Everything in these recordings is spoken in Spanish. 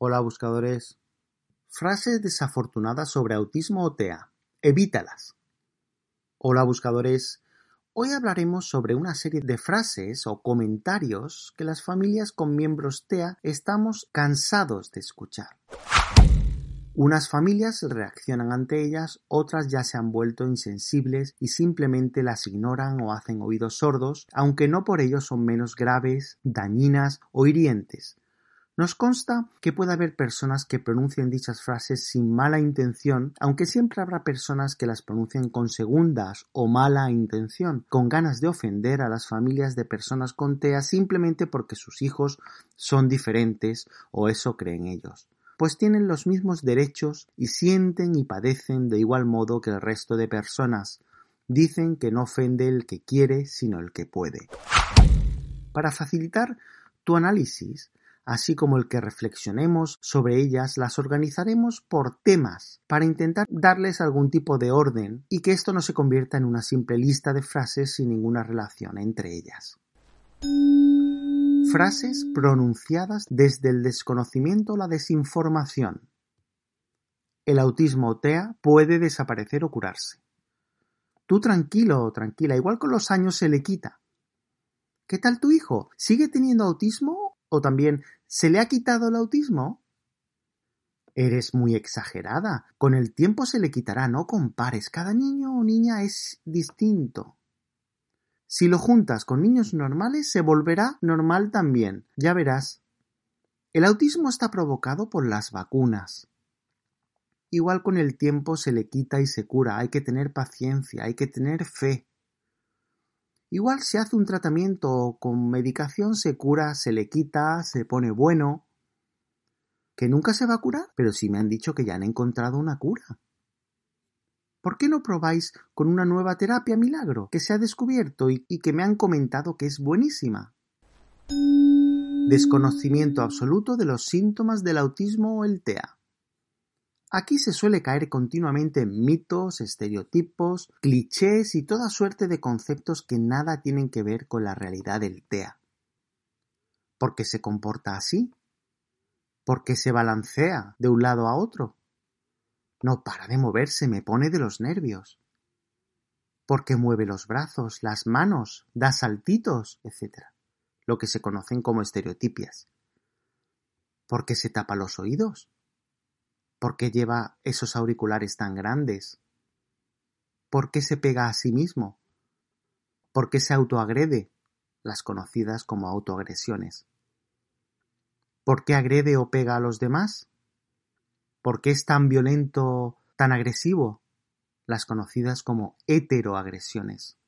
Hola buscadores. Frases desafortunadas sobre autismo o TEA. Evítalas. Hola buscadores. Hoy hablaremos sobre una serie de frases o comentarios que las familias con miembros TEA estamos cansados de escuchar. Unas familias reaccionan ante ellas, otras ya se han vuelto insensibles y simplemente las ignoran o hacen oídos sordos, aunque no por ello son menos graves, dañinas o hirientes, nos consta que puede haber personas que pronuncien dichas frases sin mala intención, aunque siempre habrá personas que las pronuncien con segundas o mala intención, con ganas de ofender a las familias de personas con TEA simplemente porque sus hijos son diferentes o eso creen ellos pues tienen los mismos derechos y sienten y padecen de igual modo que el resto de personas. Dicen que no ofende el que quiere, sino el que puede. Para facilitar tu análisis, así como el que reflexionemos sobre ellas, las organizaremos por temas para intentar darles algún tipo de orden y que esto no se convierta en una simple lista de frases sin ninguna relación entre ellas. Frases pronunciadas desde el desconocimiento o la desinformación. El autismo o TEA puede desaparecer o curarse. Tú tranquilo o tranquila, igual con los años se le quita. ¿Qué tal tu hijo? ¿Sigue teniendo autismo o también, ¿se le ha quitado el autismo? Eres muy exagerada. Con el tiempo se le quitará, no compares. Cada niño o niña es distinto. Si lo juntas con niños normales, se volverá normal también. Ya verás. El autismo está provocado por las vacunas. Igual con el tiempo se le quita y se cura. Hay que tener paciencia, hay que tener fe. Igual se hace un tratamiento con medicación, se cura, se le quita, se pone bueno. ¿Que nunca se va a curar? Pero sí me han dicho que ya han encontrado una cura. ¿Por qué no probáis con una nueva terapia milagro que se ha descubierto y que me han comentado que es buenísima? Desconocimiento absoluto de los síntomas del autismo o el TEA. Aquí se suele caer continuamente en mitos, estereotipos, clichés y toda suerte de conceptos que nada tienen que ver con la realidad del TEA. ¿Por qué se comporta así? ¿Por qué se balancea de un lado a otro? No para de moverse, me pone de los nervios. ¿Por qué mueve los brazos, las manos, da saltitos, etc. Lo que se conocen como estereotipias. ¿Por qué se tapa los oídos? ¿Por qué lleva esos auriculares tan grandes? ¿Por qué se pega a sí mismo? ¿Por qué se autoagrede? Las conocidas como autoagresiones. ¿Por qué agrede o pega a los demás? ¿Por qué es tan violento, tan agresivo? Las conocidas como heteroagresiones.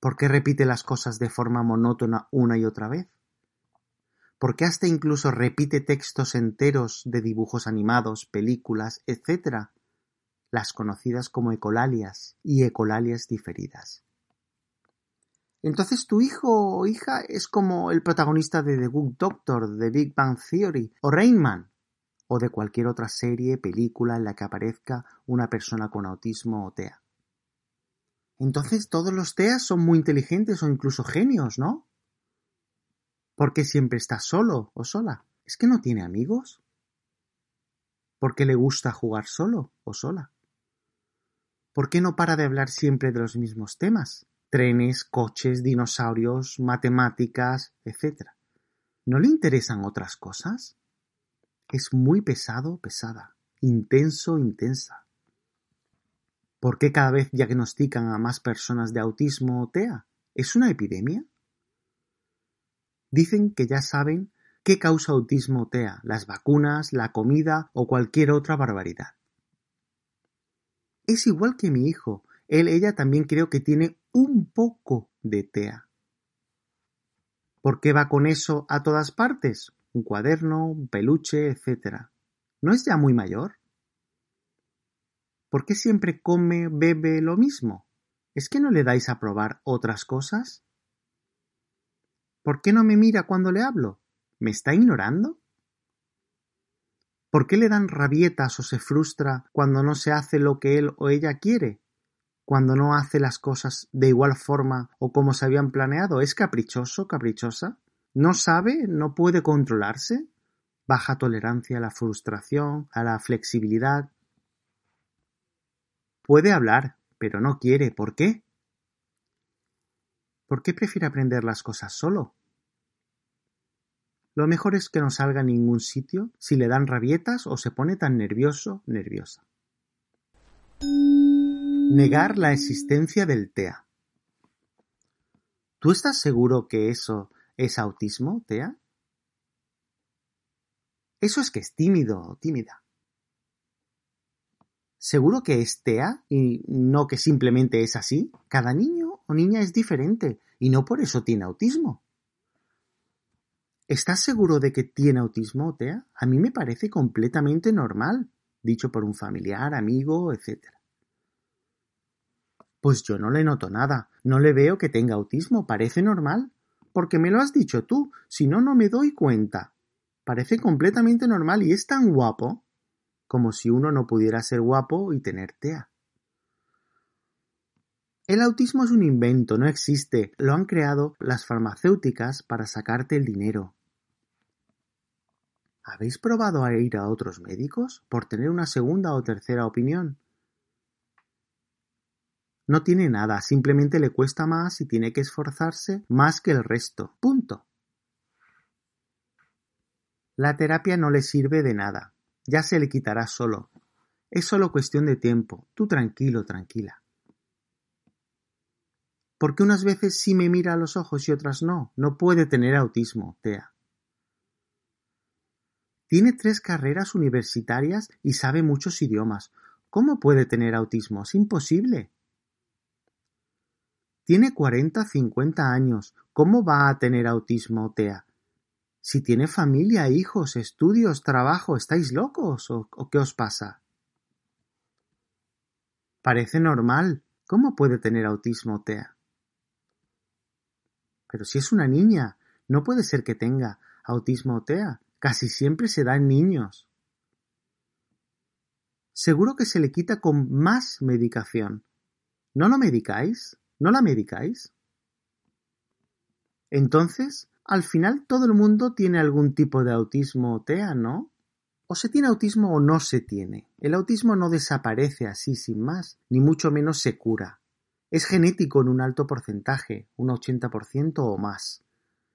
¿Por qué repite las cosas de forma monótona una y otra vez? ¿Por qué hasta incluso repite textos enteros de dibujos animados, películas, etc., las conocidas como ecolalias y ecolalias diferidas. Entonces tu hijo o hija es como el protagonista de The Good Doctor, de Big Bang Theory o Rain Man o de cualquier otra serie, película en la que aparezca una persona con autismo o TEA. Entonces todos los TEAs son muy inteligentes o incluso genios, ¿no? ¿Por qué siempre está solo o sola? ¿Es que no tiene amigos? ¿Por qué le gusta jugar solo o sola? ¿Por qué no para de hablar siempre de los mismos temas? Trenes, coches, dinosaurios, matemáticas, etc. ¿No le interesan otras cosas? Es muy pesado, pesada, intenso, intensa. ¿Por qué cada vez diagnostican a más personas de autismo o TEA? ¿Es una epidemia? Dicen que ya saben qué causa autismo TEA, las vacunas, la comida o cualquier otra barbaridad. Es igual que mi hijo, él, ella también creo que tiene un poco de TEA. ¿Por qué va con eso a todas partes? un cuaderno, un peluche, etc. ¿No es ya muy mayor? ¿Por qué siempre come, bebe lo mismo? ¿Es que no le dais a probar otras cosas? ¿Por qué no me mira cuando le hablo? ¿Me está ignorando? ¿Por qué le dan rabietas o se frustra cuando no se hace lo que él o ella quiere? ¿Cuando no hace las cosas de igual forma o como se habían planeado? ¿Es caprichoso, caprichosa? ¿No sabe? ¿No puede controlarse? Baja tolerancia a la frustración, a la flexibilidad. Puede hablar, pero no quiere. ¿Por qué? ¿Por qué prefiere aprender las cosas solo? Lo mejor es que no salga a ningún sitio si le dan rabietas o se pone tan nervioso, nerviosa. Negar la existencia del TEA. ¿Tú estás seguro que eso ¿Es autismo, Tea? Eso es que es tímido o tímida. ¿Seguro que es TEA y no que simplemente es así? Cada niño niña es diferente y no por eso tiene autismo. ¿Estás seguro de que tiene autismo, TEA? A mí me parece completamente normal, dicho por un familiar, amigo, etc. Pues yo no le noto nada, no le veo que tenga autismo, parece normal porque me lo has dicho tú, si no, no me doy cuenta. Parece completamente normal y es tan guapo como si uno no pudiera ser guapo y tener TEA. El autismo es un invento, no existe. Lo han creado las farmacéuticas para sacarte el dinero. ¿Habéis probado a ir a otros médicos por tener una segunda o tercera opinión? No tiene nada, simplemente le cuesta más y tiene que esforzarse más que el resto. Punto. La terapia no le sirve de nada. Ya se le quitará solo. Es solo cuestión de tiempo. Tú tranquilo, tranquila. Porque unas veces sí me mira a los ojos y otras no. No puede tener autismo, Tea. Tiene tres carreras universitarias y sabe muchos idiomas. ¿Cómo puede tener autismo? Es imposible. Tiene cuarenta, cincuenta años. ¿Cómo va a tener autismo, Tea? Si tiene familia, hijos, estudios, trabajo, ¿estáis locos o, o qué os pasa? Parece normal. ¿Cómo puede tener autismo, Tea? Pero si es una niña, no puede ser que tenga autismo TEA. Casi siempre se da en niños. Seguro que se le quita con más medicación. ¿No lo medicáis? ¿No la medicáis? Entonces, al final todo el mundo tiene algún tipo de autismo o TEA, ¿no? O se tiene autismo o no se tiene. El autismo no desaparece así sin más, ni mucho menos se cura. Es genético en un alto porcentaje, un 80% o más.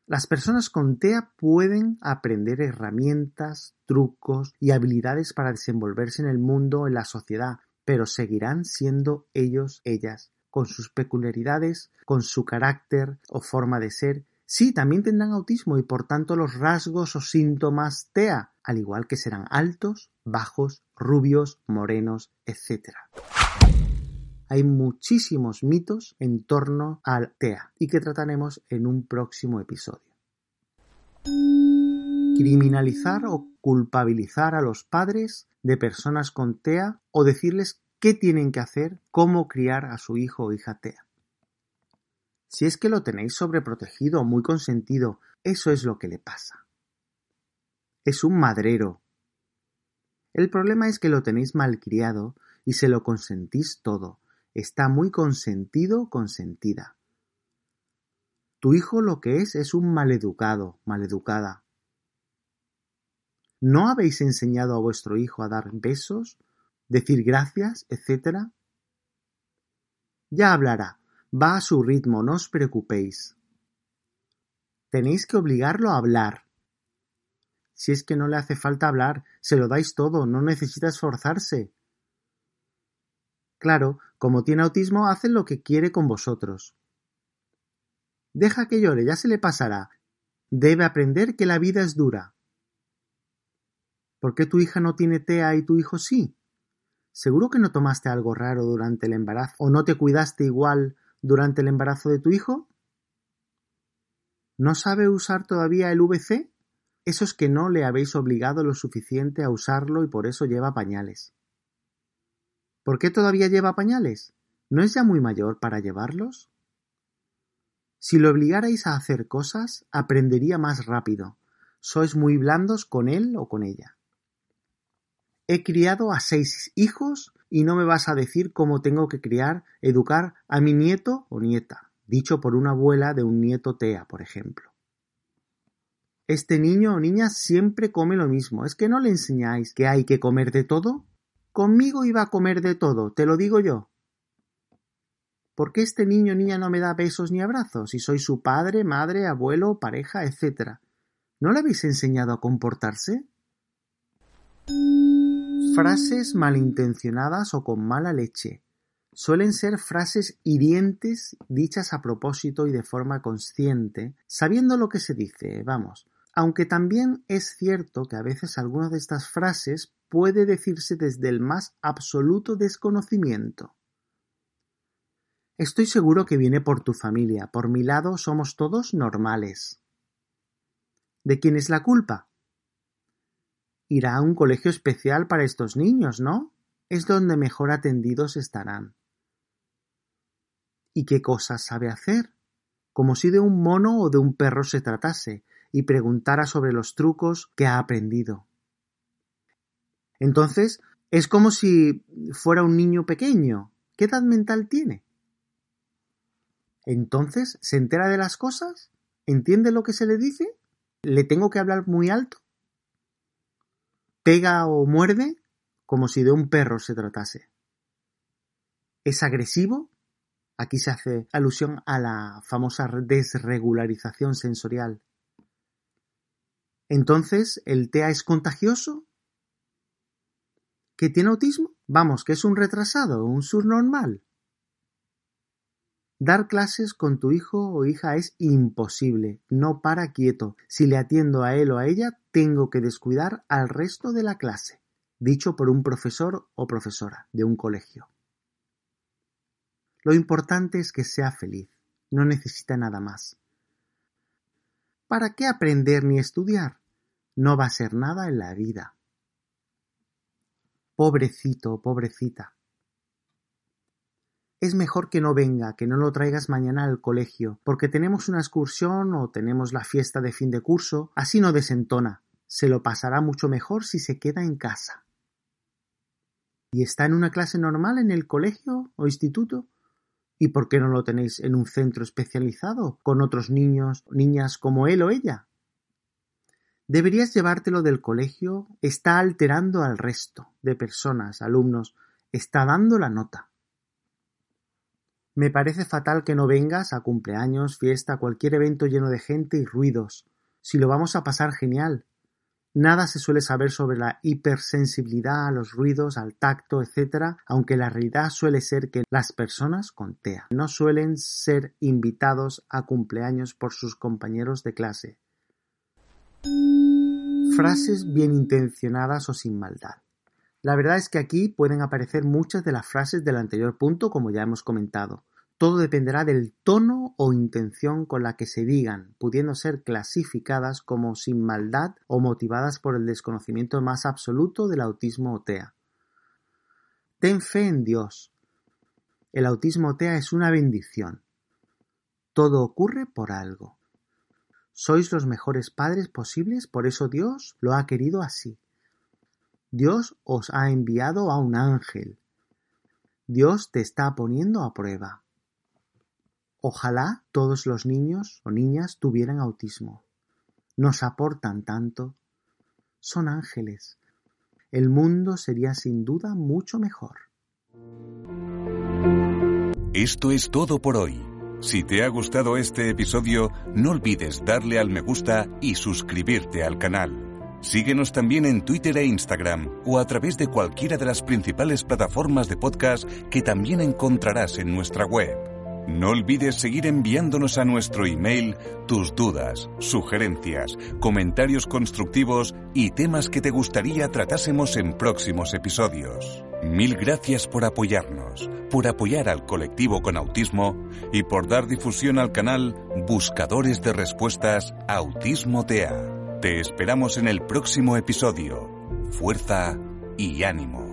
Las personas con TEA pueden aprender herramientas, trucos y habilidades para desenvolverse en el mundo, en la sociedad, pero seguirán siendo ellos, ellas, con sus peculiaridades, con su carácter o forma de ser. Sí, también tendrán autismo y por tanto los rasgos o síntomas TEA, al igual que serán altos, bajos, rubios, morenos, etc. Hay muchísimos mitos en torno al TEA y que trataremos en un próximo episodio. Criminalizar o culpabilizar a los padres de personas con TEA o decirles qué tienen que hacer, cómo criar a su hijo o hija TEA. Si es que lo tenéis sobreprotegido, muy consentido, eso es lo que le pasa. Es un madrero. El problema es que lo tenéis malcriado y se lo consentís todo. Está muy consentido, consentida. Tu hijo lo que es es un maleducado, maleducada. ¿No habéis enseñado a vuestro hijo a dar besos, decir gracias, etcétera? Ya hablará, Va a su ritmo, no os preocupéis. Tenéis que obligarlo a hablar. Si es que no le hace falta hablar, se lo dais todo, no necesita esforzarse. Claro, como tiene autismo, hace lo que quiere con vosotros. Deja que llore, ya se le pasará. Debe aprender que la vida es dura. ¿Por qué tu hija no tiene TEA y tu hijo sí? ¿Seguro que no tomaste algo raro durante el embarazo o no te cuidaste igual durante el embarazo de tu hijo? ¿No sabe usar todavía el VC? Eso es que no le habéis obligado lo suficiente a usarlo y por eso lleva pañales. ¿Por qué todavía lleva pañales? ¿No es ya muy mayor para llevarlos? Si lo obligarais a hacer cosas, aprendería más rápido. Sois muy blandos con él o con ella. He criado a seis hijos y no me vas a decir cómo tengo que criar, educar a mi nieto o nieta, dicho por una abuela de un nieto TEA, por ejemplo. Este niño o niña siempre come lo mismo. ¿Es que no le enseñáis que hay que comer de todo? Conmigo iba a comer de todo, te lo digo yo. ¿Por qué este niño niña no me da besos ni abrazos si soy su padre, madre, abuelo, pareja, etcétera? ¿No le habéis enseñado a comportarse? Frases malintencionadas o con mala leche. Suelen ser frases hirientes dichas a propósito y de forma consciente, sabiendo lo que se dice, vamos. Aunque también es cierto que a veces alguna de estas frases puede decirse desde el más absoluto desconocimiento. Estoy seguro que viene por tu familia. Por mi lado somos todos normales. ¿De quién es la culpa? Irá a un colegio especial para estos niños, ¿no? Es donde mejor atendidos estarán. ¿Y qué cosas sabe hacer? Como si de un mono o de un perro se tratase, y preguntara sobre los trucos que ha aprendido. Entonces, es como si fuera un niño pequeño. ¿Qué edad mental tiene? Entonces, ¿se entera de las cosas? ¿Entiende lo que se le dice? ¿Le tengo que hablar muy alto? pega o muerde como si de un perro se tratase. ¿Es agresivo? Aquí se hace alusión a la famosa desregularización sensorial. Entonces, ¿el TEA es contagioso? ¿Que tiene autismo? Vamos, que es un retrasado, un subnormal. Dar clases con tu hijo o hija es imposible, no para quieto. Si le atiendo a él o a ella, tengo que descuidar al resto de la clase, dicho por un profesor o profesora de un colegio. Lo importante es que sea feliz, no necesita nada más. ¿Para qué aprender ni estudiar? No va a ser nada en la vida. Pobrecito, pobrecita. Es mejor que no venga, que no lo traigas mañana al colegio, porque tenemos una excursión o tenemos la fiesta de fin de curso, así no desentona. Se lo pasará mucho mejor si se queda en casa. ¿Y está en una clase normal en el colegio o instituto? ¿Y por qué no lo tenéis en un centro especializado, con otros niños, niñas como él o ella? Deberías llevártelo del colegio, está alterando al resto de personas, alumnos, está dando la nota. Me parece fatal que no vengas a cumpleaños, fiesta, cualquier evento lleno de gente y ruidos. Si lo vamos a pasar genial. Nada se suele saber sobre la hipersensibilidad a los ruidos, al tacto, etc., aunque la realidad suele ser que las personas con TEA no suelen ser invitados a cumpleaños por sus compañeros de clase. Frases bien intencionadas o sin maldad. La verdad es que aquí pueden aparecer muchas de las frases del anterior punto, como ya hemos comentado. Todo dependerá del tono o intención con la que se digan, pudiendo ser clasificadas como sin maldad o motivadas por el desconocimiento más absoluto del autismo o TEA. Ten fe en Dios. El autismo TEA es una bendición. Todo ocurre por algo. Sois los mejores padres posibles, por eso Dios lo ha querido así. Dios os ha enviado a un ángel. Dios te está poniendo a prueba. Ojalá todos los niños o niñas tuvieran autismo. Nos aportan tanto. Son ángeles. El mundo sería sin duda mucho mejor. Esto es todo por hoy. Si te ha gustado este episodio, no olvides darle al me gusta y suscribirte al canal. Síguenos también en Twitter e Instagram o a través de cualquiera de las principales plataformas de podcast que también encontrarás en nuestra web. No olvides seguir enviándonos a nuestro email tus dudas, sugerencias, comentarios constructivos y temas que te gustaría tratásemos en próximos episodios. Mil gracias por apoyarnos, por apoyar al colectivo con autismo y por dar difusión al canal Buscadores de Respuestas Autismo TEA. Te esperamos en el próximo episodio. Fuerza y ánimo.